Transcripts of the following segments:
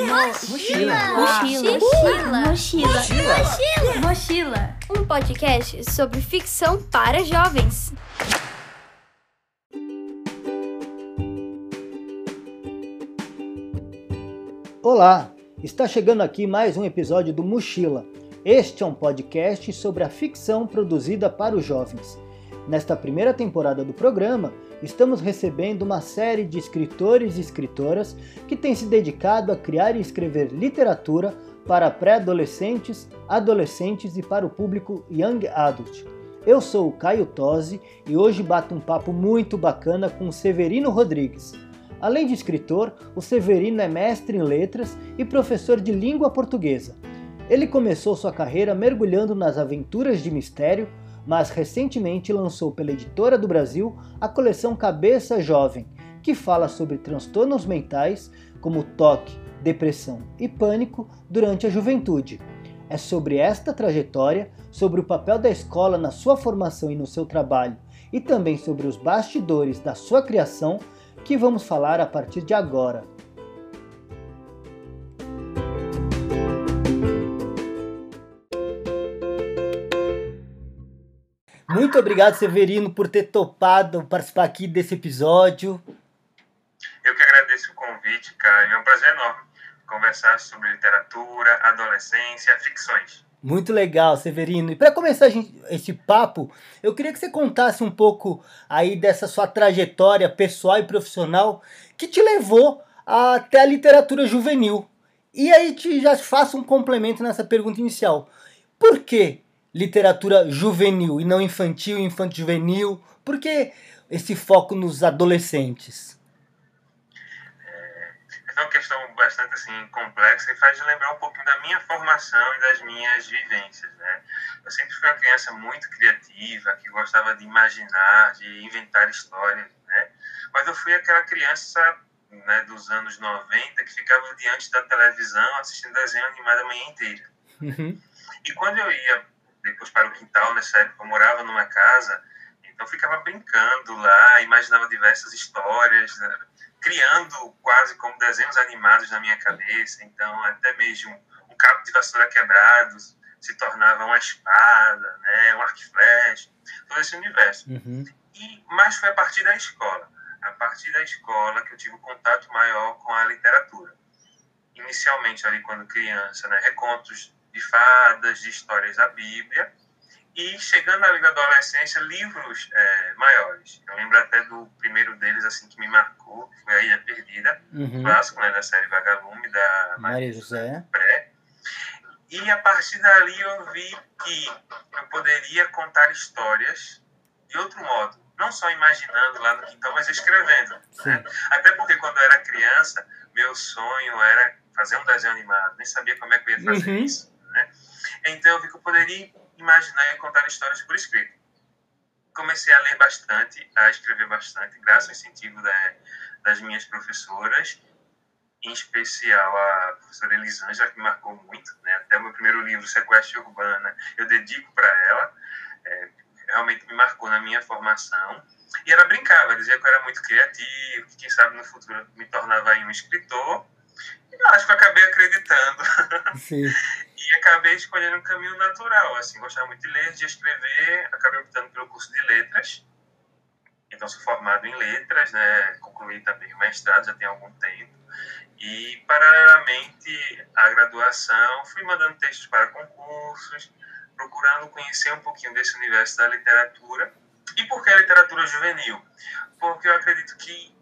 Mochila. Mochila. Mochila. Mochila. Mochila. Um podcast sobre ficção para jovens. Olá, está chegando aqui mais um episódio do Mochila. Este é um podcast sobre a ficção produzida para os jovens. Nesta primeira temporada do programa, estamos recebendo uma série de escritores e escritoras que têm se dedicado a criar e escrever literatura para pré-adolescentes, adolescentes e para o público Young Adult. Eu sou o Caio Tosi e hoje bato um papo muito bacana com o Severino Rodrigues. Além de escritor, o Severino é mestre em letras e professor de língua portuguesa. Ele começou sua carreira mergulhando nas aventuras de mistério, mas recentemente lançou pela Editora do Brasil a coleção Cabeça Jovem, que fala sobre transtornos mentais como toque, depressão e pânico durante a juventude. É sobre esta trajetória, sobre o papel da escola na sua formação e no seu trabalho, e também sobre os bastidores da sua criação que vamos falar a partir de agora. Muito obrigado, Severino, por ter topado participar aqui desse episódio. Eu que agradeço o convite, Caio. É um prazer enorme conversar sobre literatura, adolescência, ficções. Muito legal, Severino. E para começar esse papo, eu queria que você contasse um pouco aí dessa sua trajetória pessoal e profissional que te levou até a literatura juvenil. E aí te já faço um complemento nessa pergunta inicial. Por que literatura juvenil e não infantil, infanto juvenil? Por que esse foco nos adolescentes? é uma questão bastante assim complexa e faz lembrar um pouquinho da minha formação e das minhas vivências, né? Eu sempre fui uma criança muito criativa, que gostava de imaginar, de inventar histórias, né? Mas eu fui aquela criança né, dos anos 90 que ficava diante da televisão assistindo desenho animado a manhã inteira. Uhum. E quando eu ia depois para o quintal, nessa época eu morava numa casa, então ficava brincando lá, imaginava diversas histórias, né? criando quase como desenhos animados na minha cabeça. Então, até mesmo um cabo de vassoura quebrado se tornava uma espada, né, um arco e flecha, todo esse universo. Uhum. E, mas foi a partir da escola, a partir da escola que eu tive um contato maior com a literatura. Inicialmente, ali quando criança, né, recontos de fadas, de histórias da Bíblia, e chegando ali na adolescência, livros é, maiores. Eu lembro até do primeiro deles, assim, que me marcou, foi A Ilha Perdida, Uhum. clássico, né, da série Vagalume, da Maria José. Pré. E a partir dali eu vi que eu poderia contar histórias de outro modo. Não só imaginando lá no quintal, mas escrevendo. Né? Até porque quando eu era criança, meu sonho era fazer um desenho animado. Nem sabia como é que eu ia fazer Uhum. isso. Então eu vi que eu poderia imaginar e contar histórias por escrito. Comecei a ler bastante, a escrever bastante, graças ao incentivo da, das minhas professoras, em especial a professora Elisângela, que me marcou muito. Né? Até o meu primeiro livro, Sequestro Urbana, eu dedico para ela. É, realmente me marcou na minha formação. E ela brincava, dizia que eu era muito criativo, que quem sabe no futuro me tornava um escritor. Eu acho que eu acabei acreditando. Sim. e acabei escolhendo um caminho natural. Assim, gostava muito de ler, de escrever, acabei optando pelo curso de letras. Então, sou formado em letras, né? concluí também o mestrado já tem algum tempo. E, paralelamente à graduação, fui mandando textos para concursos, procurando conhecer um pouquinho desse universo da literatura. E por que a literatura juvenil? Porque eu acredito que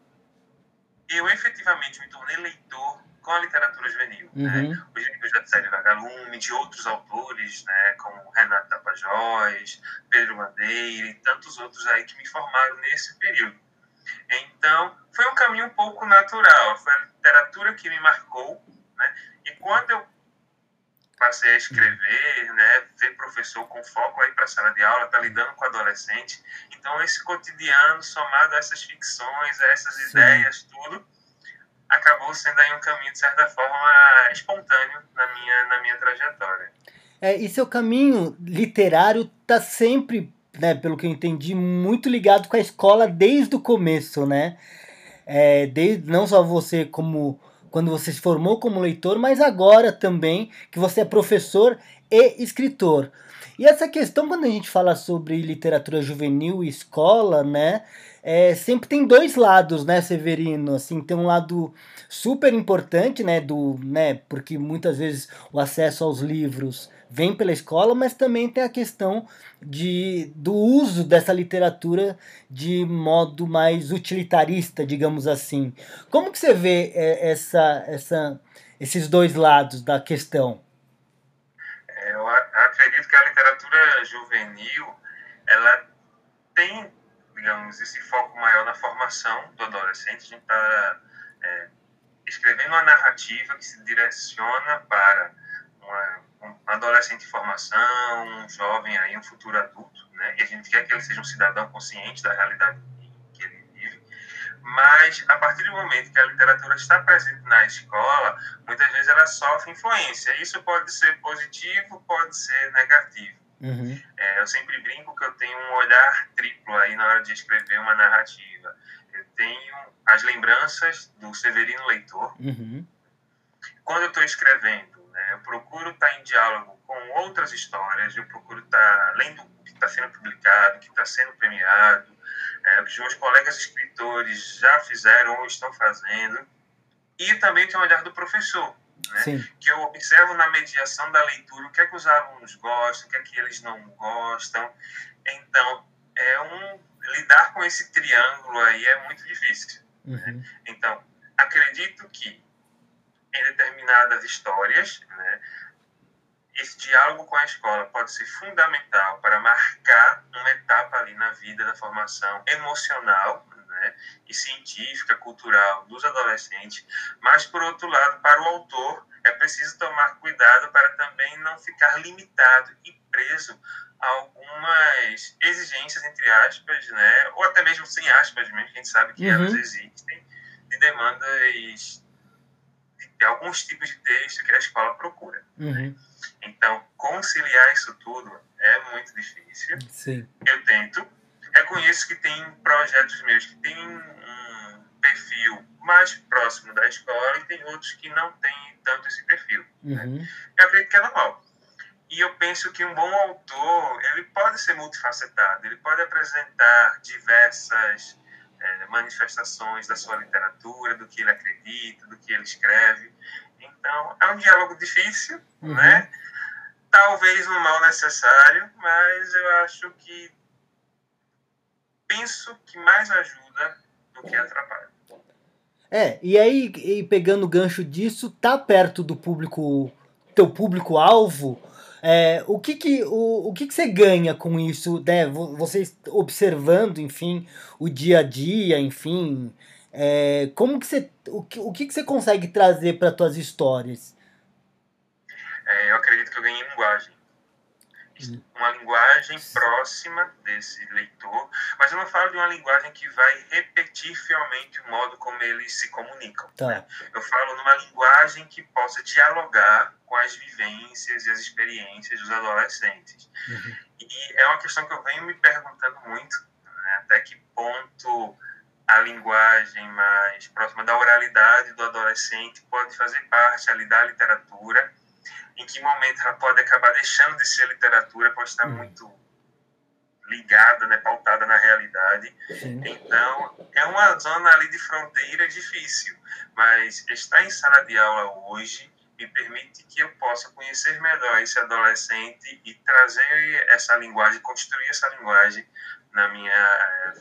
eu efetivamente me tornei leitor com a literatura juvenil. Uhum. Né? Os livros da série Vagalume, de outros autores, né? como Renato Tapajós, Pedro Bandeira e tantos outros aí que me formaram nesse período. Então, foi um caminho um pouco natural. Foi a literatura que me marcou. Né? E quando eu passei a escrever, né, ser professor com foco aí para a sala de aula, tá lidando com adolescente. Então esse cotidiano somado a essas ficções, a essas Sim. ideias, tudo acabou sendo aí um caminho de certa forma espontâneo na minha na minha trajetória. É, e seu caminho literário tá sempre, né, pelo que eu entendi, muito ligado com a escola desde o começo, né? É, desde, não só você como quando você se formou como leitor, mas agora também que você é professor e escritor. E essa questão, quando a gente fala sobre literatura juvenil e escola, né? É, sempre tem dois lados, né, Severino? Assim, tem um lado super importante, né, do, né, porque muitas vezes o acesso aos livros vem pela escola, mas também tem a questão de, do uso dessa literatura de modo mais utilitarista, digamos assim. Como que você vê é, essa, essa, esses dois lados da questão? É, eu acredito que a literatura juvenil ela tem, digamos, esse foco maior na formação do adolescente. A gente está é, escrevendo uma narrativa que se direciona para uma um adolescente em formação, um jovem aí, um futuro adulto, né? E a gente quer que ele seja um cidadão consciente da realidade que ele vive. Mas a partir do momento que a literatura está presente na escola, muitas vezes ela sofre influência. Isso pode ser positivo, pode ser negativo. Uhum. É, eu sempre brinco que eu tenho um olhar triplo aí na hora de escrever uma narrativa. Eu tenho as lembranças do Severino Leitor. Uhum. Quando eu estou escrevendo né? Eu procuro estar em diálogo com outras histórias, eu procuro estar lendo o que está sendo publicado, que está sendo premiado, é, o que os meus colegas escritores já fizeram ou estão fazendo, e também tem o olhar do professor, né? que eu observo na mediação da leitura o que é que os alunos gostam, o que é que eles não gostam. Então, é um lidar com esse triângulo aí é muito difícil. Né? Uhum. Né? Então, acredito que em determinadas histórias, né, esse diálogo com a escola pode ser fundamental para marcar uma etapa ali na vida da formação emocional né, e científica, cultural dos adolescentes, mas, por outro lado, para o autor, é preciso tomar cuidado para também não ficar limitado e preso a algumas exigências, entre aspas, né, ou até mesmo sem aspas mesmo, a gente sabe que uhum. elas existem, de demandas de alguns tipos de texto que a escola procura. Uhum. Então, conciliar isso tudo é muito difícil. Sim. Eu tento. Reconheço que tem projetos meus que têm um perfil mais próximo da escola e tem outros que não têm tanto esse perfil. Né? Uhum. Né? Eu acredito que é normal. E eu penso que um bom autor, ele pode ser multifacetado, ele pode apresentar diversas é, manifestações da sua literatura, do que ele acredita, do que ele escreve. Então, é um diálogo difícil, uhum. né? Talvez um mal necessário, mas eu acho que penso que mais ajuda do que atrapalha. É, e aí, e pegando o gancho disso, tá perto do público, teu público-alvo, é, o que que, o, o que que você ganha com isso, né? Você observando, enfim, o dia a dia, enfim, é, como que você, o que, o que que você consegue trazer para tuas histórias? É, eu acredito que eu ganhei linguagem uma linguagem próxima desse leitor, mas eu não falo de uma linguagem que vai repetir fielmente o modo como eles se comunicam. Tá. Né? Eu falo numa linguagem que possa dialogar com as vivências e as experiências dos adolescentes. Uhum. E é uma questão que eu venho me perguntando muito, né? até que ponto a linguagem mais próxima da oralidade do adolescente pode fazer parte ali da literatura em que momento ela pode acabar deixando de ser literatura, pode estar hum. muito ligada, né, pautada na realidade. Então, é uma zona ali de fronteira difícil, mas estar em sala de aula hoje me permite que eu possa conhecer melhor esse adolescente e trazer essa linguagem, construir essa linguagem na minha,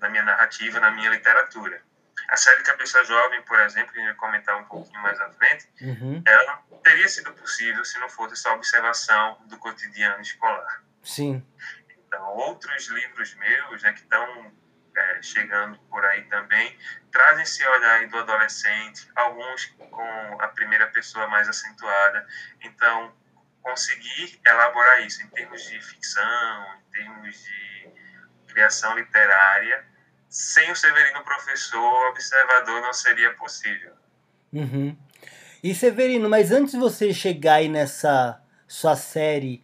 na minha narrativa, na minha literatura. A série Cabeça Jovem, por exemplo, que a gente vai comentar um pouquinho mais à frente, uhum. ela teria sido possível se não fosse essa observação do cotidiano escolar. Sim. Então, outros livros meus, né, que estão é, chegando por aí também, trazem esse olhar do adolescente, alguns com a primeira pessoa mais acentuada. Então, conseguir elaborar isso em termos de ficção, em termos de criação literária, sem o Severino professor, observador, não seria possível. Uhum. E Severino, mas antes de você chegar aí nessa sua série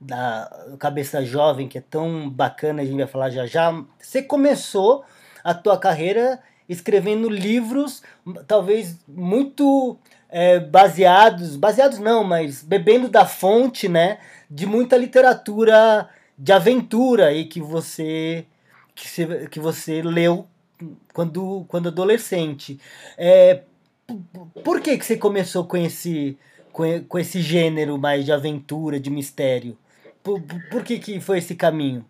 da Cabeça Jovem, que é tão bacana, a gente vai falar já já, você começou a tua carreira escrevendo livros, talvez muito é, baseados, baseados não, mas bebendo da fonte, né, de muita literatura de aventura e que você que, se, que você leu quando, quando adolescente. É, por que, que você começou com esse, com, com esse gênero mais de aventura, de mistério? Por, por que, que foi esse caminho?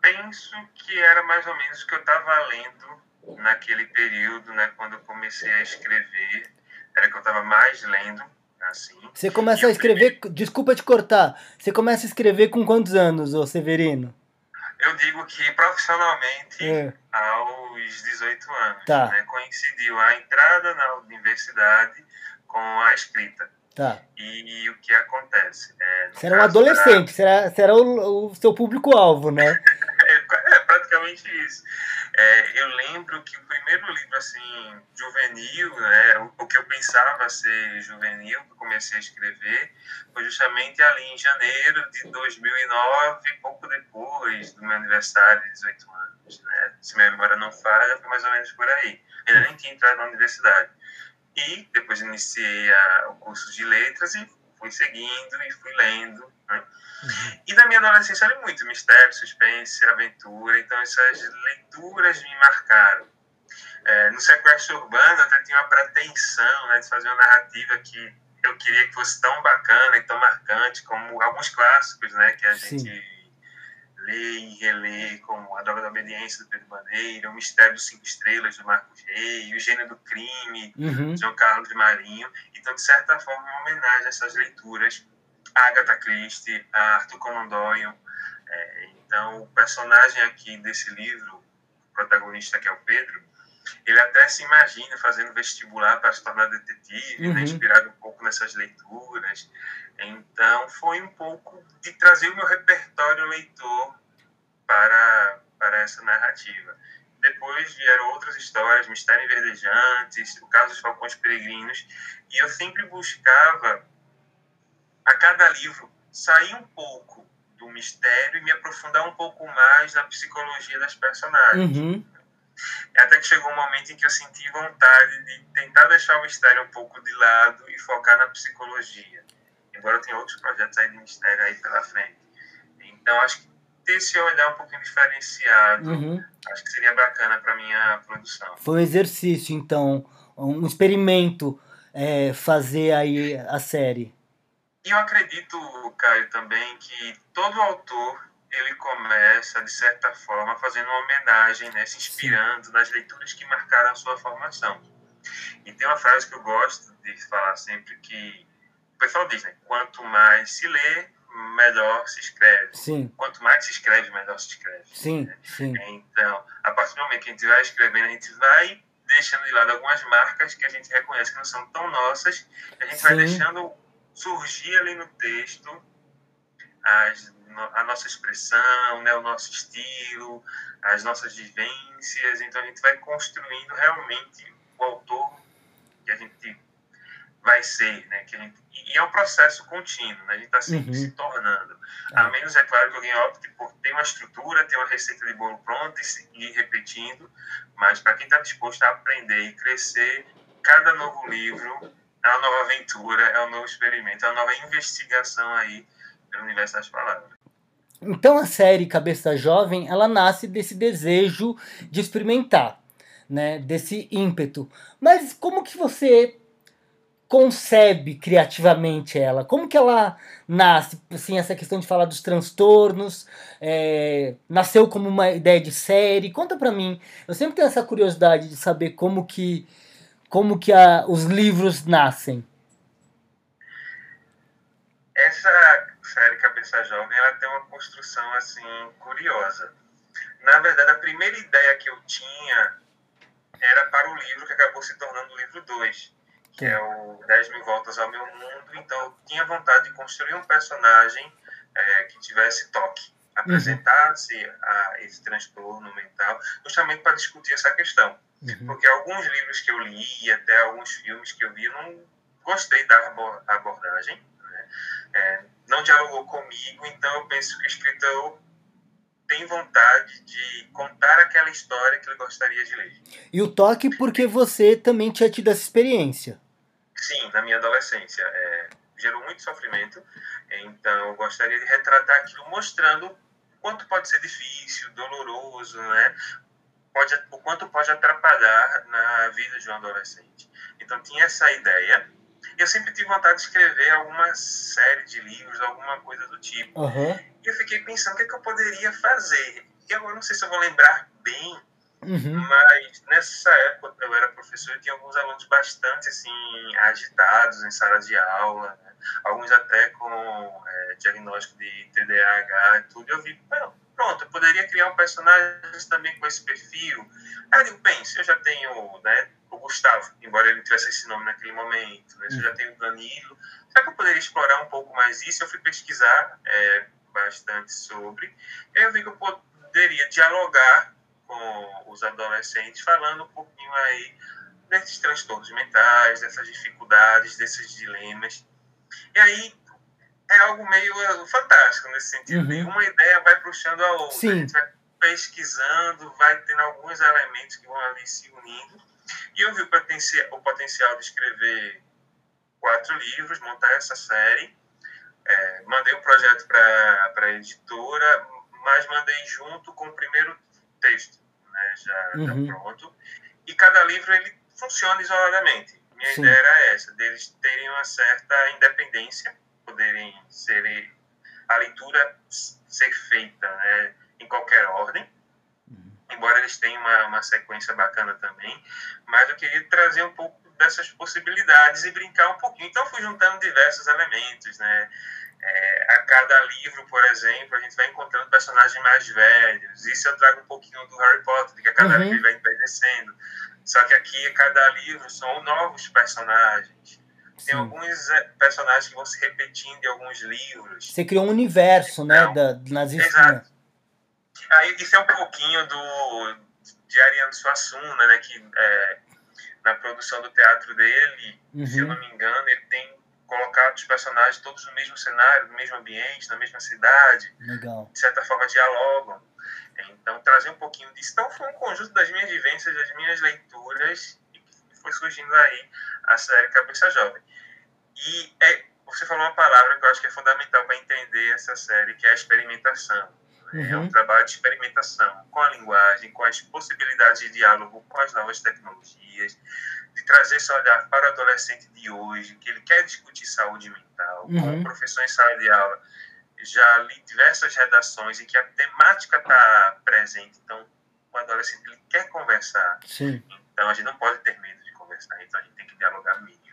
Penso que era mais ou menos o que eu estava lendo naquele período, né, quando eu comecei a escrever, era que eu estava mais lendo, assim. Você começa a escrever, desculpa te cortar, você começa a escrever com quantos anos, ô Severino? Eu digo que profissionalmente é. aos 18 anos. Tá. Né, coincidiu a entrada na universidade com a escrita. Tá. E, e o que acontece? É, era um adolescente, da... será, será o, o seu público-alvo, né? é, é, praticamente isso. É, eu lembro que o primeiro livro, assim, juvenil, né, o, o, que eu pensava ser juvenil, que eu comecei a escrever, foi justamente ali em janeiro de 2009, pouco depois do meu aniversário de 18 anos, né? Se minha memória não falha, foi mais ou menos por aí. Ainda nem tinha entrado na universidade. E depois iniciei a, o curso de letras e fui seguindo e fui lendo. Né? E na minha adolescência eu li muito mistério, suspense, aventura, então essas leituras me marcaram. É, no sequestro urbano eu até tinha uma pretensão né, de fazer uma narrativa que eu queria que fosse tão bacana e tão marcante como alguns clássicos né, que a Sim. gente lê e relê, como A Droga da Obediência, do Pedro Bandeira, O Mistério dos Cinco Estrelas, do Marcos Rey, O Gênio do Crime, uhum. João Carlos de Marinho. Então, de certa forma, uma homenagem a essas leituras, Agatha Christie, a Arthur Conan Doyle. É, então, o personagem aqui desse livro, o protagonista que é o Pedro, ele até se imagina fazendo vestibular para se tornar detetive, né, uhum. né, inspirado um pouco nessas leituras. Então, foi um pouco de trazer o meu repertório leitor para, para essa narrativa. Depois vieram outras histórias, Mistério Inverdejantes, o caso dos Falcões Peregrinos, e eu sempre buscava, a cada livro, sair um pouco do mistério e me aprofundar um pouco mais na psicologia das personagens. Uhum. Até que chegou um momento em que eu senti vontade de tentar deixar o mistério um pouco de lado e focar na psicologia. Embora eu tenha outros projetos aí de mistério aí pela frente. Então, acho que ter esse olhar um pouquinho diferenciado, uhum. acho que seria bacana para minha produção. Foi um exercício, então, um experimento é, fazer aí a série. E eu acredito, Caio, também que todo autor ele começa, de certa forma, fazendo uma homenagem, né, se inspirando nas leituras que marcaram a sua formação. E tem uma frase que eu gosto de falar sempre que o pessoal diz, né, quanto mais se lê, melhor se escreve. Sim. Quanto mais se escreve, melhor se escreve. Sim, né? sim. Então, a partir do momento que a gente vai escrevendo, a gente vai deixando de lado algumas marcas que a gente reconhece que não são tão nossas, a gente sim. vai deixando surgir ali no texto as a nossa expressão, né, o nosso estilo, as nossas vivências. Então a gente vai construindo realmente o autor que a gente vai ser, né? Que a gente, e é um processo contínuo, né? A gente está sempre uhum. se tornando. A é. menos, é claro, que alguém opte por ter uma estrutura, ter uma receita de bolo pronta e ir repetindo, mas para quem está disposto a aprender e crescer, cada novo livro é uma nova aventura, é um novo experimento, é uma nova investigação aí pelo universo das palavras. Então a série Cabeça Jovem, ela nasce desse desejo de experimentar, né, desse ímpeto. Mas como que você concebe criativamente ela? Como que ela nasce? Assim, essa questão de falar dos transtornos, é, nasceu como uma ideia de série? Conta pra mim. Eu sempre tenho essa curiosidade de saber como que, como que a, os livros nascem. Essa série Cabeça Jovem, ela tem uma construção, assim, curiosa. Na verdade, a primeira ideia que eu tinha era para o livro que acabou se tornando o livro 2, que é o 10 mil voltas ao meu mundo. Então, eu tinha vontade de construir um personagem é, que tivesse toque, apresentasse uhum. a esse transtorno mental, justamente para discutir essa questão. Uhum. Porque alguns livros que eu li, e até alguns filmes que eu vi, não gostei da abordagem. Né? É, não dialogou comigo, então eu penso que o escritor tem vontade de contar aquela história que ele gostaria de ler. E o toque porque você também tinha tido essa experiência. Sim, na minha adolescência. É, gerou muito sofrimento, então eu gostaria de retratar aquilo mostrando quanto pode ser difícil, doloroso, né? Pode, o quanto pode atrapalhar na vida de um adolescente. Então tinha essa ideia. Eu sempre tive vontade de escrever alguma série de livros, alguma coisa do tipo. Uhum. E eu fiquei pensando o que, é que eu poderia fazer. E agora não sei se eu vou lembrar bem, Uhum. mas nessa época eu era professor e tinha alguns alunos bastante assim agitados em sala de aula? Alguns até com é, diagnóstico de TDAH e tudo. Eu vi, pronto, eu poderia criar um personagem também com esse perfil. Aí eu penso, eu já tenho né, o Gustavo, embora ele tivesse esse nome naquele momento, né? eu já tenho o Danilo. Será que eu poderia explorar um pouco mais isso? Eu fui pesquisar é, bastante sobre. Eu vi que eu poderia dialogar com os adolescentes, falando um pouquinho aí desses transtornos mentais, dessas dificuldades, desses dilemas. E aí é algo meio fantástico nesse sentido. Uhum. Uma ideia vai puxando a outra. Sim. A gente vai pesquisando, vai tendo alguns elementos que vão ali se unindo. E eu vi o potencial, o potencial de escrever quatro livros, montar essa série. É, mandei o um projeto para a editora, mas mandei junto com o primeiro texto, né, já, Uhum. já pronto. E cada livro ele funciona isoladamente. Minha Sim. ideia era essa, deles terem uma certa independência, poderem ser a leitura ser feita né, em qualquer ordem, embora eles tenham uma, uma sequência bacana também, mas eu queria trazer um pouco dessas possibilidades e brincar um pouquinho. Então fui juntando diversos elementos, né? É, a cada livro, por exemplo, a gente vai encontrando personagens mais velhos. Isso eu trago um pouquinho do Harry Potter, que a cada Uhum. livro vai envelhecendo. Só que aqui, cada livro, são novos personagens. Tem Sim. alguns é, personagens que vão se repetindo em alguns livros. Você criou um universo, né, Não. da, nas Exato. Aí, isso é um pouquinho do de Ariano Suassuna, né, que é, na produção do teatro dele, se eu Uhum. não me engano, ele tem colocado os personagens todos no mesmo cenário, no mesmo ambiente, na mesma cidade, Legal. de certa forma dialogam. Então, trazer um pouquinho disso. Então, foi um conjunto das minhas vivências, das minhas leituras, e foi surgindo aí a série Cabeça Jovem. E é, você falou uma palavra que eu acho que é fundamental para entender essa série, que é a experimentação. né? É Uhum. um trabalho de experimentação com a linguagem, com as possibilidades de diálogo com as novas tecnologias, de trazer esse olhar para o adolescente de hoje, que ele quer discutir saúde mental, Uhum. como professor em sala de aula. Já li diversas redações em que a temática está presente, então o adolescente ele quer conversar, Sim. então a gente não pode ter medo de conversar, então a gente tem que dialogar mesmo.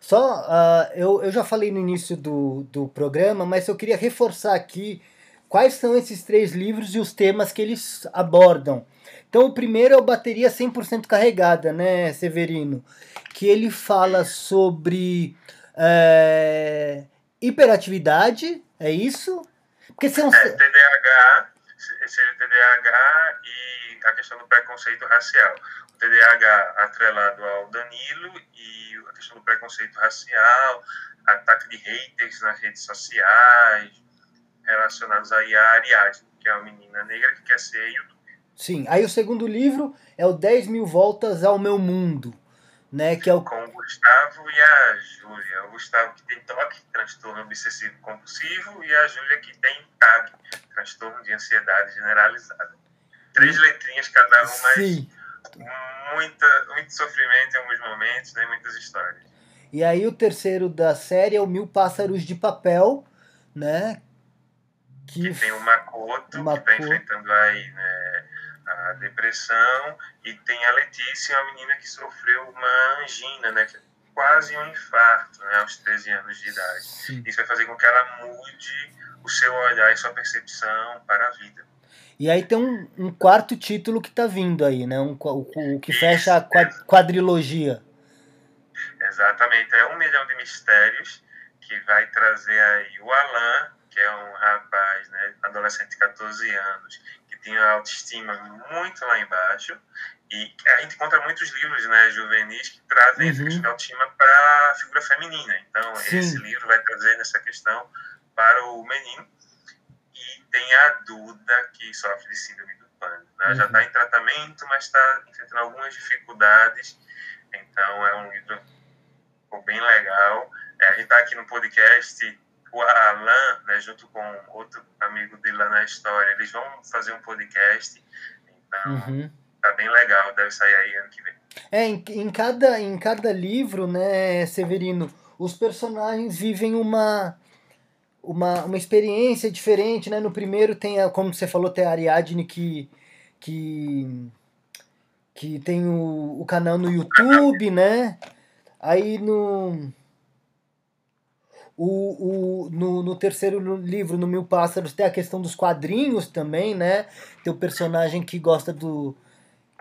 Só, ah, eu, eu já falei no início do, do programa, mas eu queria reforçar aqui quais são esses três livros e os temas que eles abordam. Então, o primeiro é o Bateria 100% Carregada, né, Severino? Que ele fala sobre é, hiperatividade, é isso? Porque são. É, TDAH, seria TDAH e a questão do preconceito racial. O TDAH atrelado ao Danilo e a questão do preconceito racial, ataque de haters nas redes sociais, relacionados aí a Ariadne, que é uma menina negra que quer ser youtuber. Sim. Aí o segundo livro é o 10 mil voltas ao meu mundo, né? Que é o Com o Gustavo e a Júlia. O Gustavo que tem TOC, transtorno obsessivo compulsivo, e a Júlia que tem TAG, transtorno de ansiedade generalizada. Três letrinhas cada um, mas Sim. muita, muito sofrimento em alguns momentos, né? muitas histórias. E aí o terceiro da série é o Mil Pássaros de Papel, né? Que Que tem o Makoto, O que está Makoto. enfrentando aí né, depressão, e tem a Letícia, uma menina que sofreu uma angina, né? que é quase um infarto né, aos 13 anos de idade. Sim. Isso vai fazer com que ela mude o seu olhar e sua percepção para a vida. E aí tem um, um quarto título que tá vindo aí, né? Um, o, o que fecha a qua- quadrilogia. Exatamente, é um milhão de mistérios que vai trazer aí o Alan, que é um rapaz, né, adolescente de 14 anos, que tem a autoestima muito lá embaixo. E a gente encontra muitos livros né, juvenis que trazem essa Uhum. questão de autoestima para a figura feminina. Então, Sim. esse livro vai trazer essa questão para o menino. E tem a Duda, que sofre de síndrome do pânico. Né? Uhum. Já está em tratamento, mas está enfrentando algumas dificuldades. Então, é um livro bem legal. É, a gente está aqui no podcast, o Alan, né, junto com outro amigo dele lá na história, eles vão fazer um podcast. Então, uhum. tá bem legal, deve sair aí ano que vem. É, em, em, cada, em cada livro, né, Severino, os personagens vivem uma, uma, uma experiência diferente, né? No primeiro tem, a, como você falou, tem a Ariadne que, que, que tem o, o canal no YouTube, né? Aí no o, o, no, no terceiro livro, no Mil Pássaros, tem a questão dos quadrinhos também, né? Tem o personagem que gosta do.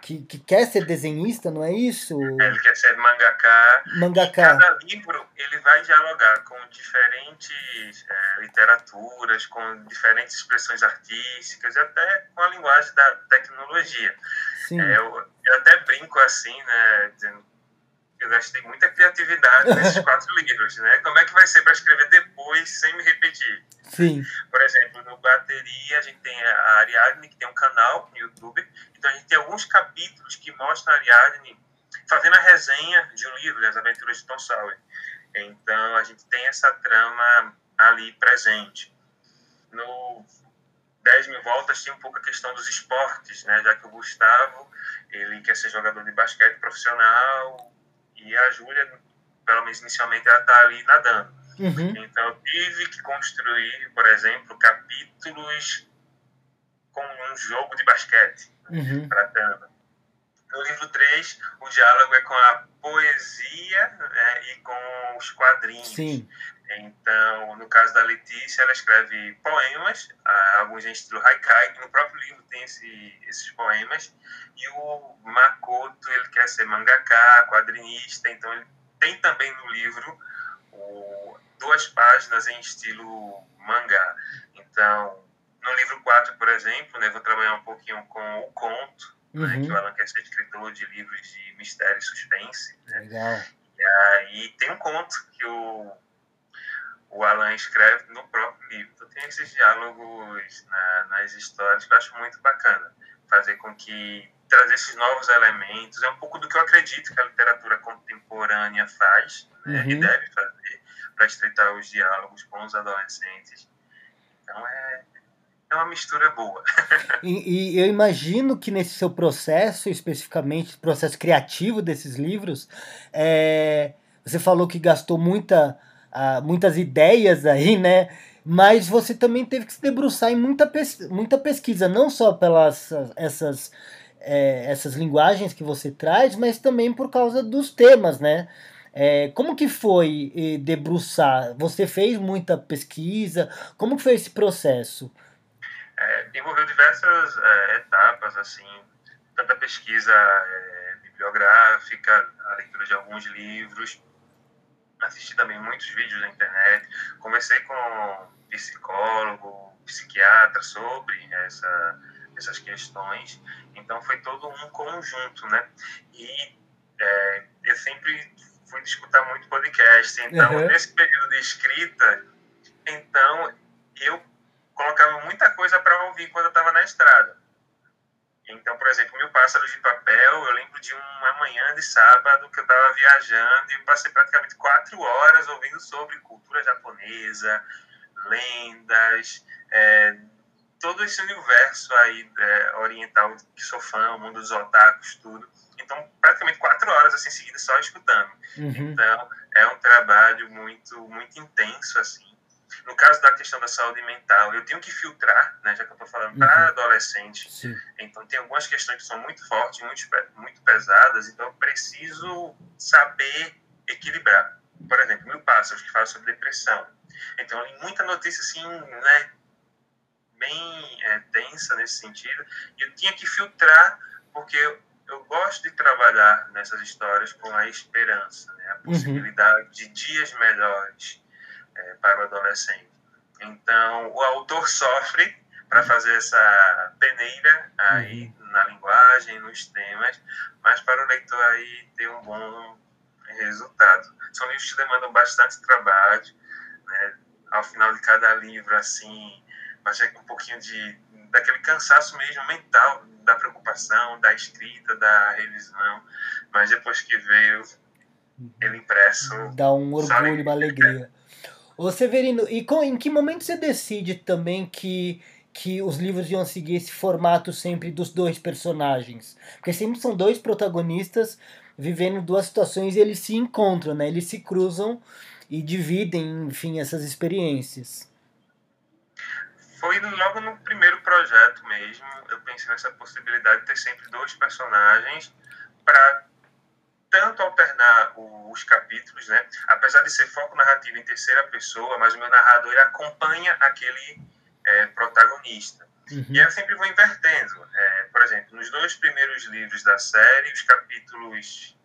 Que, que quer ser desenhista, não é isso? Ele quer ser mangaká. Mangaká. E cada livro ele vai dialogar com diferentes é, literaturas, com diferentes expressões artísticas e até com a linguagem da tecnologia. Sim. É, eu, eu até brinco assim, né? Dizendo eu gastei muita criatividade nesses quatro livros, né? Como é que vai ser para escrever depois sem me repetir? Sim. Por exemplo, no Bateria a gente tem a Ariadne, que tem um canal no YouTube, então a gente tem alguns capítulos que mostram a Ariadne fazendo a resenha de um livro, As Aventuras de Tom Sawyer. Então a gente tem essa trama ali presente. No 10 mil voltas tem um pouco a questão dos esportes, né? Já que o Gustavo, ele quer ser jogador de basquete profissional, e a Júlia, pelo menos inicialmente, ela está ali nadando. Uhum. Então, eu tive que construir, por exemplo, capítulos com um jogo de basquete uhum. para Tana. No livro 3, o diálogo é com a poesia né, e com os quadrinhos. Sim. Então, no caso da Letícia, ela escreve poemas, alguns em estilo haikai, que no próprio livro tem esse, esses poemas. E o Makoto, ele quer ser mangaká, quadrinista, então ele tem também no livro o, duas páginas em estilo mangá. Então, no livro 4, por exemplo, né, vou trabalhar um pouquinho com o conto, uhum. né, que o Alan quer ser escritor de livros de mistério e suspense. Né? Legal. E aí tem um conto que o o Alan escreve no próprio livro. Então, tem esses diálogos na, nas histórias que eu acho muito bacana. Fazer com que trazer esses novos elementos é um pouco do que eu acredito que a literatura contemporânea faz né, uhum. e deve fazer para estreitar os diálogos com os adolescentes. Então é, é uma mistura boa. e, e, eu imagino que nesse seu processo, especificamente, processo criativo desses livros, é, você falou que gastou muita muitas ideias aí, né? Mas você também teve que se debruçar em muita, pes muita pesquisa, não só pelas essas, é, essas linguagens que você traz, mas também por causa dos temas, né? É, como que foi eh, debruçar? Você fez muita pesquisa? Como foi esse processo? É, envolveu diversas é, etapas, assim, tanta pesquisa é, bibliográfica, a leitura de alguns livros, assisti também muitos vídeos na internet, conversei com psicólogo, psiquiatra sobre essa, essas questões, então foi todo um conjunto, né? E é, eu sempre fui escutar muito podcast, então uhum. nesse período de escrita, então eu colocava muita coisa para ouvir quando eu estava na estrada. Então, por exemplo, Mil Pássaros de Papel, eu lembro de uma manhã de sábado que eu estava viajando e passei praticamente quatro horas ouvindo sobre cultura japonesa, lendas, é, todo esse universo aí é, oriental que sou fã, o mundo dos otakus, tudo. Então, praticamente quatro horas assim seguidas só escutando. Uhum. Então, é um trabalho muito muito intenso assim no caso da questão da saúde mental, eu tenho que filtrar, né, já que eu estou falando para uhum. adolescente. Sim. Então, tem algumas questões que são muito fortes, muito, muito pesadas, então eu preciso saber equilibrar. Por exemplo, Mil Pássaros, que fala sobre depressão. Então, eu li muita notícia assim, né, bem é, densa nesse sentido, e eu tinha que filtrar, porque eu, eu gosto de trabalhar nessas histórias com a esperança, né, a uhum. possibilidade uhum. de dias melhores é, para o adolescente. Então, o autor sofre para fazer essa peneira aí uhum. na linguagem, nos temas, mas para o leitor aí ter um bom resultado. São livros que demandam bastante trabalho, né? Ao final de cada livro, assim, mas é um pouquinho de daquele cansaço mesmo mental da preocupação, da escrita, da revisão, mas depois que veio ele impresso. Dá um orgulho, uma alegria. Ô Severino, e com, em que momento você decide também que, que os livros iam seguir esse formato sempre dos dois personagens? Porque sempre são dois protagonistas vivendo duas situações e eles se encontram, né? Eles se cruzam e dividem, enfim, essas experiências. Foi logo no primeiro projeto mesmo, eu pensei nessa possibilidade de ter sempre dois personagens para tanto alternar os capítulos, né? Apesar de ser foco narrativo em terceira pessoa, mas o meu narrador ele acompanha aquele é, protagonista. Uhum. E eu sempre vou invertendo. É, por exemplo, nos dois primeiros livros da série, os capítulos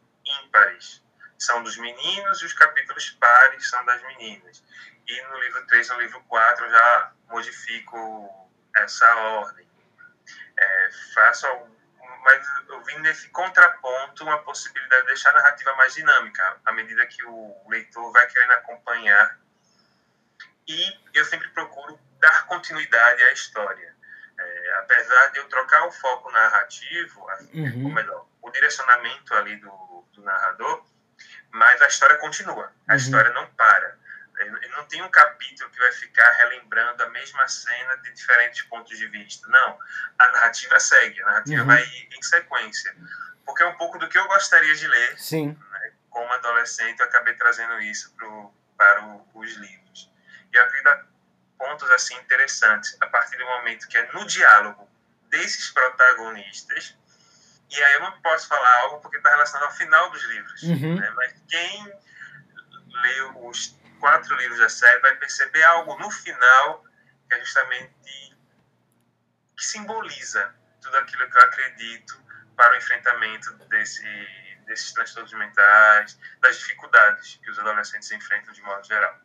ímpares são dos meninos e os capítulos pares são das meninas. E no livro 3 e no livro 4 eu já modifico essa ordem. É, faço mas eu vi nesse contraponto uma possibilidade de deixar a narrativa mais dinâmica, à medida que o leitor vai querendo acompanhar. E eu sempre procuro dar continuidade à história. É, apesar de eu trocar o foco narrativo, uhum. ou melhor, o direcionamento ali do, do narrador, mas a história continua, a uhum. história não para. Ele não tem um capítulo que vai ficar relembrando a mesma cena de diferentes pontos de vista. Não. A narrativa segue, a narrativa uhum. vai em sequência. Porque é um pouco do que eu gostaria de ler. Sim. Né? Como adolescente, eu acabei trazendo isso pro, para o, os livros. E eu acredito pontos assim interessantes a partir do momento que é no diálogo desses protagonistas. E aí eu não posso falar algo porque está relacionado ao final dos livros. Uhum. Né? Mas quem leu os quatro livros da série, vai perceber algo no final que é justamente que simboliza tudo aquilo que eu acredito para o enfrentamento desse, desses transtornos mentais, das dificuldades que os adolescentes enfrentam de modo geral.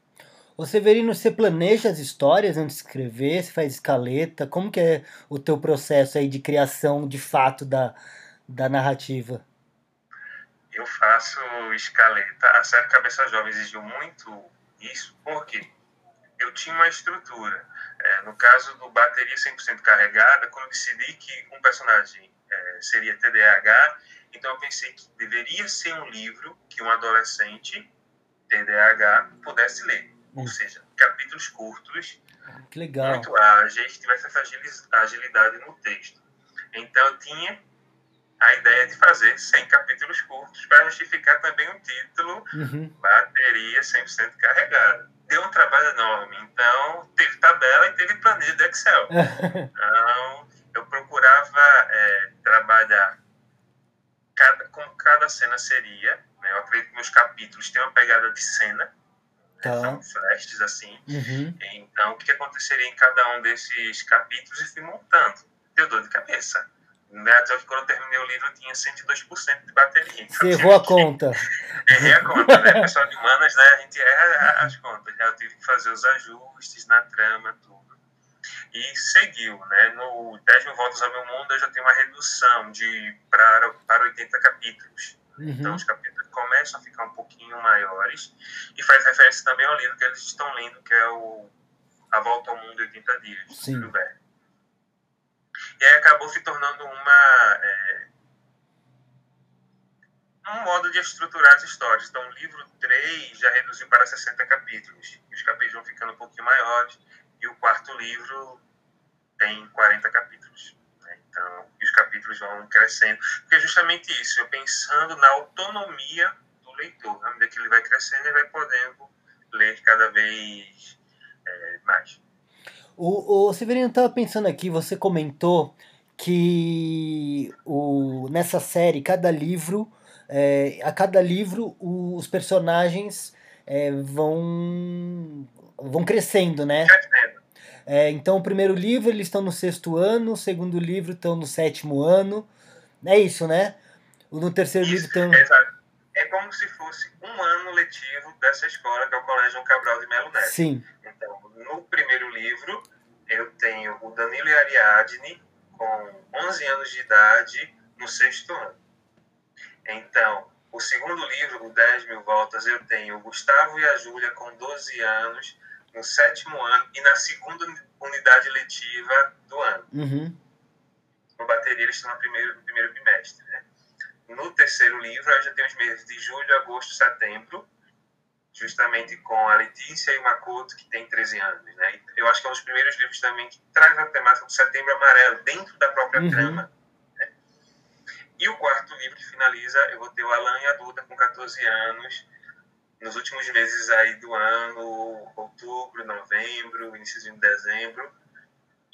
Ô Severino, você planeja as histórias antes de escrever? Você faz escaleta? Como que é o teu processo aí de criação de fato da, da narrativa? Eu faço escaleta. A série Cabeça Jovem exigiu muito isso porque eu tinha uma estrutura. É, no caso do bateria 100% carregada, quando eu decidi que um personagem é, seria TDAH, então eu pensei que deveria ser um livro que um adolescente TDAH pudesse ler. Ou hum. seja, capítulos curtos, que legal. muito ágeis, tivesse essa agilidade no texto. Então eu tinha a ideia de fazer 100 capítulos curtos para justificar também o título uhum. Bateria 100% carregada. Deu um trabalho enorme, então teve tabela e teve planilha do Excel. então eu procurava é, trabalhar cada, como cada cena seria. Né? Eu acredito que meus capítulos têm uma pegada de cena, tá. são flashes assim. Uhum. Então o que aconteceria em cada um desses capítulos e fui montando. Deu dor de cabeça né? Até que quando eu terminei o livro eu tinha 102% de bateria. Então Você errou a conta. Errei a conta, né? Pessoal de humanas, né? A gente erra as contas. Né? Eu tive que fazer os ajustes na trama, tudo. E seguiu, né? No 10 mil voltas ao meu mundo eu já tenho uma redução de para, para 80 capítulos. Uhum. Então os capítulos começam a ficar um pouquinho maiores e faz referência também ao livro que eles estão lendo, que é o A Volta ao Mundo em 80 Dias, Sim. do Verne. E aí acabou se tornando uma, é, um modo de estruturar as histórias. Então, o livro 3 já reduziu para 60 capítulos. Os capítulos vão ficando um pouquinho maiores. E o quarto livro tem 40 capítulos. Né? Então, os capítulos vão crescendo. Porque é justamente isso, eu pensando na autonomia do leitor. À medida que ele vai crescendo, ele vai podendo ler cada vez é, mais. O, o Severino estava pensando aqui, você comentou que o, nessa série, cada livro, é, a cada livro os personagens é, vão, vão crescendo, né? É, então, o primeiro livro eles estão no sexto ano, o segundo livro estão no sétimo ano. É isso, né? No terceiro isso, livro estão. Exato. É como se fosse um ano letivo dessa escola, que é o Colégio Cabral de Melo Neto. Sim. No primeiro livro, eu tenho o Danilo e Ariadne com 11 anos de idade no sexto ano. Então, o segundo livro, o 10 mil voltas, eu tenho o Gustavo e a Júlia com 12 anos no sétimo ano e na segunda unidade letiva do ano. Uhum. No bateria, eles estão no primeiro, no primeiro bimestre. Né? No terceiro livro, eu já tenho os meses de julho, agosto, setembro, justamente com a Letícia e o Makoto, que tem 13 anos. Né? Eu acho que é um dos primeiros livros também que traz a temática do setembro amarelo dentro da própria Uhum. trama. né? E o quarto livro que finaliza, eu vou ter o Alan e a Duda com 14 anos, nos últimos meses aí do ano, outubro, novembro, início de dezembro,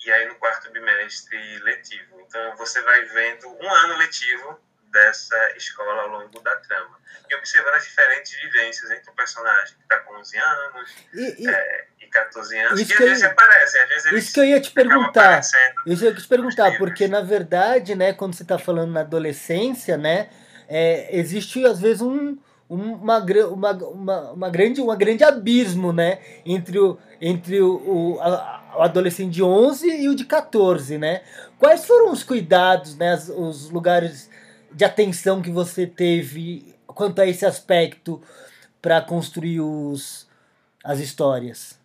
e aí no quarto bimestre letivo. Então você vai vendo um ano letivo dessa escola ao longo da trama. E observando as diferentes vivências entre o personagem que está com 11 anos E, e é, e 14 anos, Isso que às que eu- vezes aparecem, às vezes eles isso que eu ia te perguntar. Isso eu ia te perguntar, porque na verdade, né, quando você está falando na adolescência, né, é, existe às vezes um, um- uma, uma, uma, uma grande, uma grande abismo, né, entre o, entre o, o, a- o adolescente de 11 e o de 14, né? Quais foram os cuidados, né, os lugares de atenção que você teve quanto a esse aspecto para construir os, as histórias?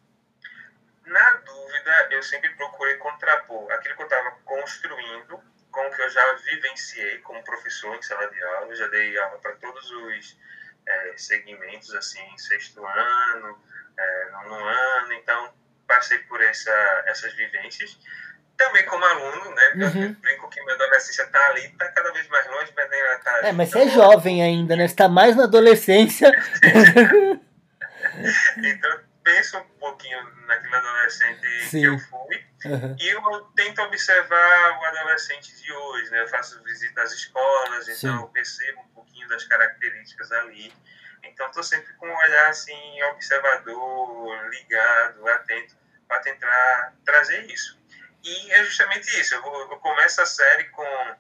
Na dúvida, eu sempre procurei contrapor aquilo que eu estava construindo com o que eu já vivenciei como professor em sala de aula. Eu já dei aula para todos os eh, segmentos, assim, sexto ano, eh, nono ano, então passei por essa, essas vivências. Também como aluno, né? Eu Uhum. brinco que minha adolescência está ali, está cada vez mais longe, mas nem ela está ali. É, mas você Então, é jovem ainda, né? Você tá mais na adolescência. Então, eu penso um pouquinho naquele adolescente Sim. que eu fui. Uhum. E eu tento observar o adolescente de hoje, né? Eu faço visita às escolas, Sim. então eu percebo um pouquinho das características ali. Então, estou sempre com um olhar assim, observador, ligado, atento, para tentar trazer isso. E é justamente isso. Eu, vou, eu começo a série com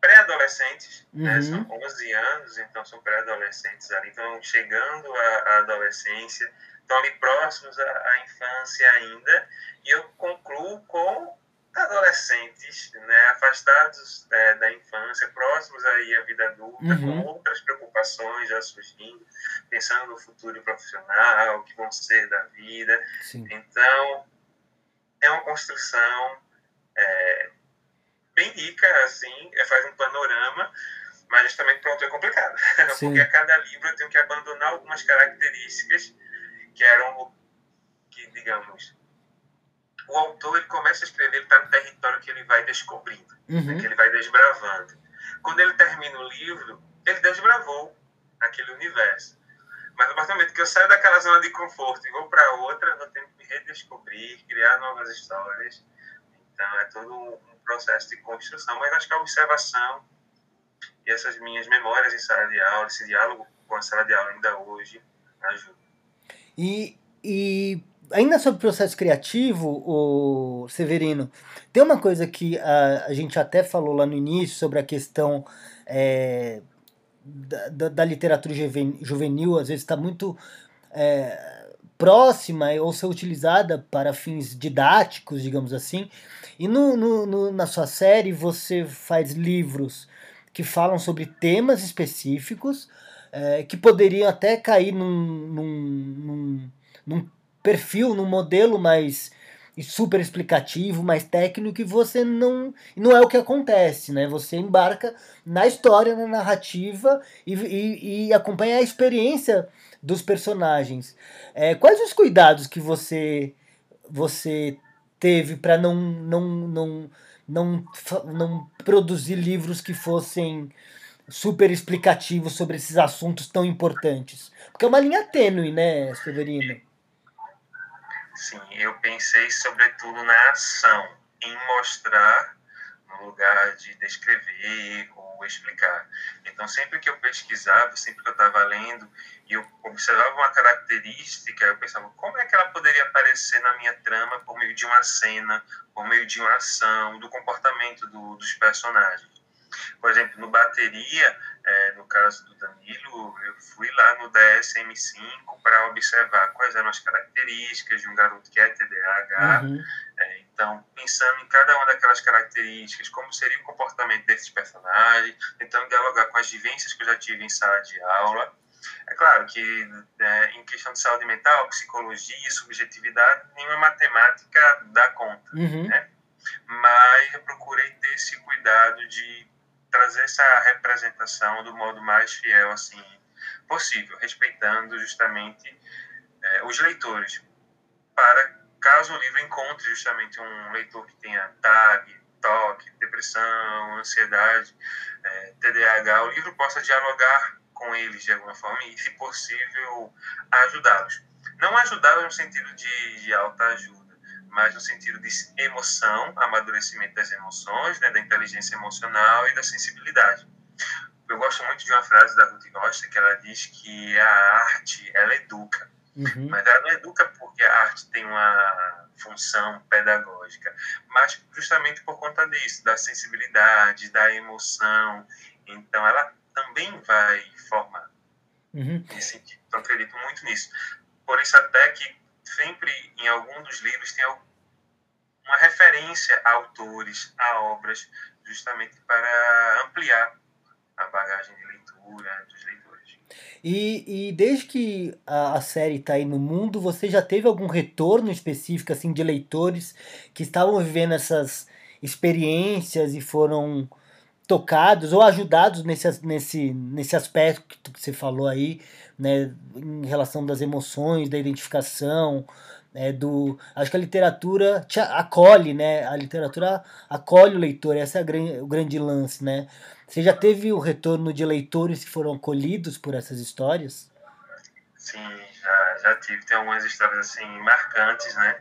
pré-adolescentes, né? Uhum. São 11 anos, então são pré-adolescentes ali, estão chegando à, à adolescência, estão ali próximos à, à infância ainda, e eu concluo com adolescentes, né, afastados é, da infância, próximos aí à vida adulta, Uhum. com outras preocupações já surgindo, pensando no futuro profissional, o que vão ser da vida. Sim. Então, é uma construção é, bem rica, assim, é, faz um panorama, mas justamente pronto é complicado. Sim. Porque a cada livro eu tenho que abandonar algumas características que eram, que digamos, o autor ele começa a escrever, ele está no território que ele vai descobrindo, Uhum. que ele vai desbravando. Quando ele termina o livro, ele desbravou aquele universo. Mas no momento que eu saio daquela zona de conforto e vou para outra, eu tenho redescobrir, criar novas histórias. Então é todo um processo de construção. Mas acho que a observação e essas minhas memórias em sala de aula, esse diálogo com a sala de aula ainda hoje, ajuda. E, e ainda sobre o processo criativo, o Severino, tem uma coisa que a, a gente até falou lá no início sobre a questão é, da, da, literatura juven- juvenil, às vezes está muito é, próxima ou ser utilizada para fins didáticos, digamos assim. E no, no, no- na sua série você faz livros que falam sobre temas específicos é, que poderiam até cair num, num, num, num perfil, num modelo mais super explicativo, mais técnico, e você não. Não é o que acontece, né? Você embarca na história, na narrativa e, e, e acompanha a experiência dos personagens. É, quais os cuidados que você você teve para não, não, não, não, não produzir livros que fossem super explicativos sobre esses assuntos tão importantes? Porque é uma linha tênue, né, Severino? Sim, eu pensei sobretudo na ação, em mostrar no lugar de descrever ou explicar. Então, sempre que eu pesquisava, sempre que eu estava lendo e eu observava uma característica, eu pensava como é que ela poderia aparecer na minha trama por meio de uma cena, por meio de uma ação, do comportamento do, dos personagens. Por exemplo, no bateria, é, no caso do Danilo, eu fui lá no DSM-5 para observar quais eram as características de um garoto que é TDAH. Uhum. É, então, pensando em cada uma daquelas características, como seria o comportamento desses personagens, tentando dialogar com as vivências que eu já tive em sala de aula. É claro que é, em questão de saúde mental, psicologia, subjetividade, nenhuma matemática dá conta, Uhum. né? Mas eu procurei ter esse cuidado de trazer essa representação do modo mais fiel assim possível, respeitando justamente é, os leitores, para caso o livro encontre justamente um leitor que tenha TAG, TOC, depressão, ansiedade, é, TDAH, o livro possa dialogar com eles de alguma forma e, se possível, ajudá-los. Não ajudá-los no sentido de, de autoajuda, mas no sentido de emoção, amadurecimento das emoções, né, da inteligência emocional e da sensibilidade. Eu gosto muito de uma frase da Ruth Costa que ela diz que a arte, ela educa. Uhum. Mas ela não educa porque a arte tem uma função pedagógica, mas justamente por conta disso, da sensibilidade, da emoção. Então, ela também vai formar Uhum. Então, acredito muito nisso. Por isso, até que sempre em algum dos livros tem uma referência a autores, a obras, justamente para ampliar a bagagem de leitura dos leitores. E, e desde que a, a série está aí no mundo, você já teve algum retorno específico assim de leitores que estavam vivendo essas experiências e foram tocados ou ajudados nesse, nesse, nesse aspecto que você falou aí, né, em relação das emoções, da identificação, né, do, acho que a literatura acolhe, né, a literatura acolhe o leitor, esse é a gran, o grande lance, né. Você já teve o retorno de leitores que foram acolhidos por essas histórias? Sim, já, já tive. Tem algumas histórias assim marcantes, né?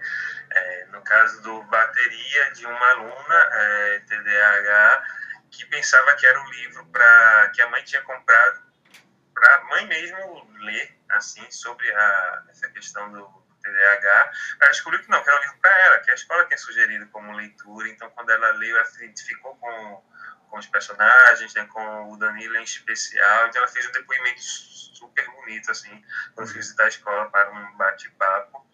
É, no caso do bateria de uma aluna é, TDAH que pensava que era o livro para que a mãe tinha comprado para a mãe mesmo ler assim sobre a, essa questão do TDAH. Ela descobriu que não, que era um livro para ela, que a escola tinha sugerido como leitura. Então, quando ela leu, ela se identificou com com os personagens, né, com o Danilo em especial. Então ela fez um depoimento super bonito, assim, quando fui visitar a escola para um bate-papo.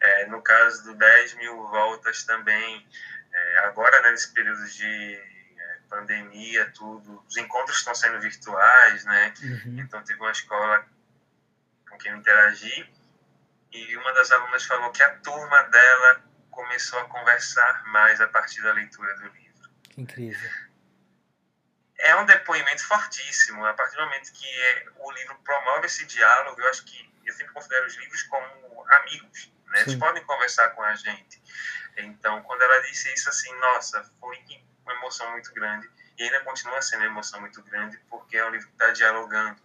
É, no caso do 10 mil voltas também, é, agora né, nesse período de é, pandemia, tudo, os encontros estão sendo virtuais, né? Uhum. Então teve uma escola com quem eu interagi e uma das alunas falou que a turma dela começou a conversar mais a partir da leitura do livro Que incrível. é um depoimento fortíssimo. A partir do momento que é, o livro promove esse diálogo, eu acho que eu sempre considero os livros como amigos, né? Eles podem conversar com a gente. Então, quando ela disse isso assim, nossa, foi uma emoção muito grande e ainda continua sendo uma emoção muito grande porque é um livro que está dialogando,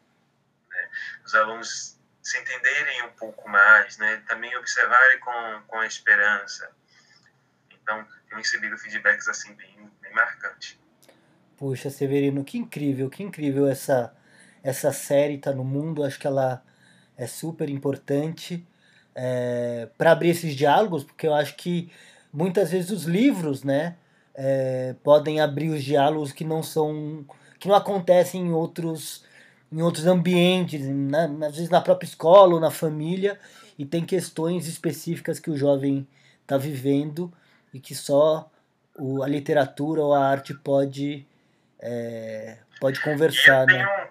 né? Os alunos se entenderem um pouco mais, né? Também observarem com, com esperança. Então, tenho recebido feedbacks assim bem, bem marcantes. Puxa, Severino, que incrível, que incrível essa essa série tá no mundo. Acho que ela é super importante para abrir esses diálogos, porque eu acho que muitas vezes os livros, né, é, podem abrir os diálogos que não são que não acontecem em outros em outros ambientes, né? às vezes na própria escola ou na família, e tem questões específicas que o jovem está vivendo e que só o, a literatura ou a arte pode é, pode conversar, e eu né? tenho,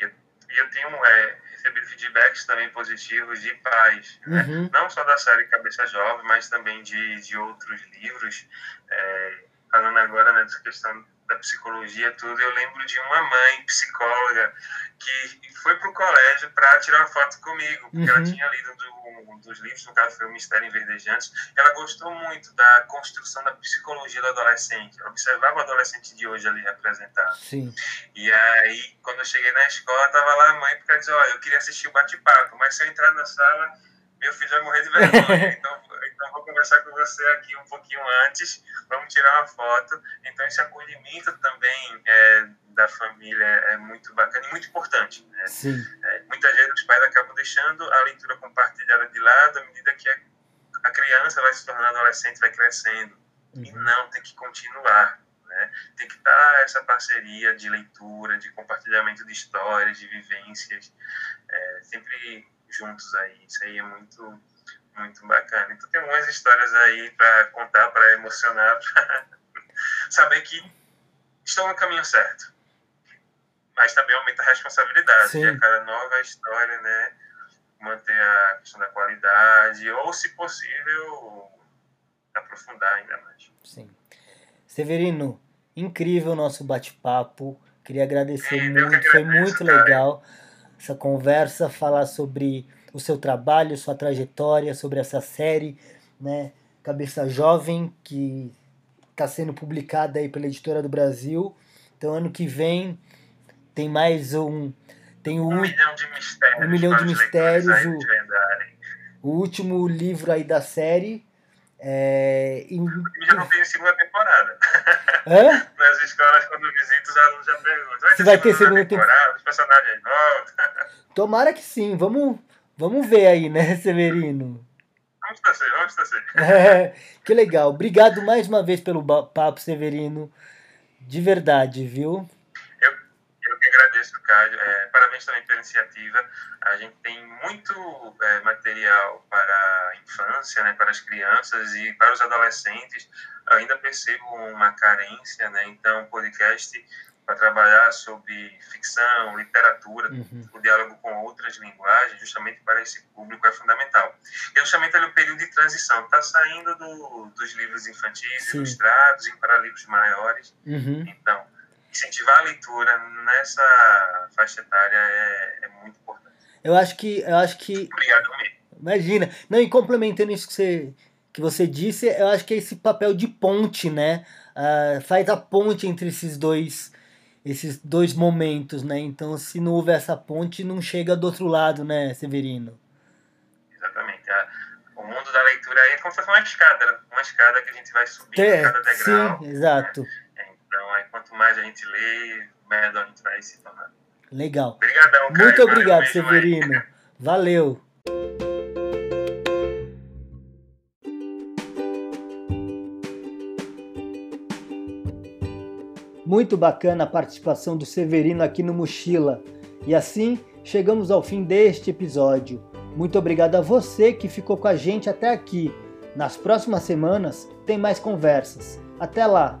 eu, eu tenho é, recebido feedbacks também positivos de pais, né? Uhum, não só da série Cabeça Jovem, mas também de, de outros livros. É, falando agora né, dessa questão da psicologia tudo, eu lembro de uma mãe psicóloga que foi para o colégio para tirar uma foto comigo, porque ela Uhum. tinha lido do, um dos livros, no caso foi o Mistério em Verdejantes, ela gostou muito da construção da psicologia do adolescente. Ela observava o adolescente de hoje ali representado. sim. E aí, quando eu cheguei na escola, tava lá a mãe, porque ela disse, olha, eu queria assistir o bate-papo, mas se eu entrar na sala, meu filho vai morrer de vergonha. então, conversar com você aqui um pouquinho antes, vamos tirar uma foto. Então, esse acolhimento também é, da família é muito bacana e muito importante. Né? Sim. É, muitas vezes os pais acabam deixando a leitura compartilhada de lado à medida que a, criança vai se tornando adolescente, vai crescendo. E Uhum. não, tem que continuar. Né? Tem que estar essa parceria de leitura, de compartilhamento de histórias, de vivências, é, sempre juntos aí. Isso aí é muito, muito bacana. Então tem algumas histórias aí para contar, para emocionar, para saber que estão no caminho certo. mas também aumenta a responsabilidade. Sim. A cada nova história, né, manter a questão da qualidade, ou, se possível, aprofundar ainda mais. Sim. Severino, incrível o nosso bate-papo. Queria agradecer Sim, que muito, foi agradeço, muito cara. legal essa conversa, falar sobre o seu trabalho, sua trajetória, sobre essa série, né? Cabeça Jovem, que está sendo publicada aí pela Editora do Brasil. Então, ano que vem tem mais um. Tem o, Um milhão de mistérios. Um milhão de mistérios, o- o último livro aí da série. É, em- já não tem segunda temporada. Hã? Nas escolas, quando visito, os alunos já perguntam. Se vai ter segunda temporada? Os personagens voltam? Tomara que sim. Vamos, vamos ver aí, né, Severino? Vamos torcer, vamos torcer. É, que legal. Obrigado mais uma vez pelo papo, Severino. De verdade, viu? Eu que agradeço, Cádio. É, parabéns também pela iniciativa. A gente tem muito é, material para a infância, né, para as crianças e para os adolescentes. Ainda percebo uma carência, né? Então, o podcast para trabalhar sobre ficção, literatura, Uhum. o diálogo com outras linguagens, justamente para esse público é fundamental. E justamente ali o período de transição, está saindo do, dos livros infantis, Sim. ilustrados, e para livros maiores. Uhum. Então, incentivar a leitura nessa faixa etária é, é muito importante. Eu acho que. Eu acho que. Obrigado mesmo. Imagina. Não, e complementando isso que você, que você disse, eu acho que é esse papel de ponte, né? Ah, faz a ponte entre esses dois. Esses dois momentos, né? Então, se não houver essa ponte, não chega do outro lado, né, Severino? Exatamente. A- o mundo da leitura aí é como se fosse uma escada, uma escada que a gente vai subindo É, cada degrau. sim, exato. Então, aí, quanto mais a gente lê, melhor a gente vai se tornar. Legal. Obrigadão, Caio. Muito obrigado, mesmo aí. Severino. Valeu. Muito bacana a participação do Severino aqui no Mochila. E assim chegamos ao fim deste episódio. Muito obrigado a você que ficou com a gente até aqui. Nas próximas semanas tem mais conversas. Até lá!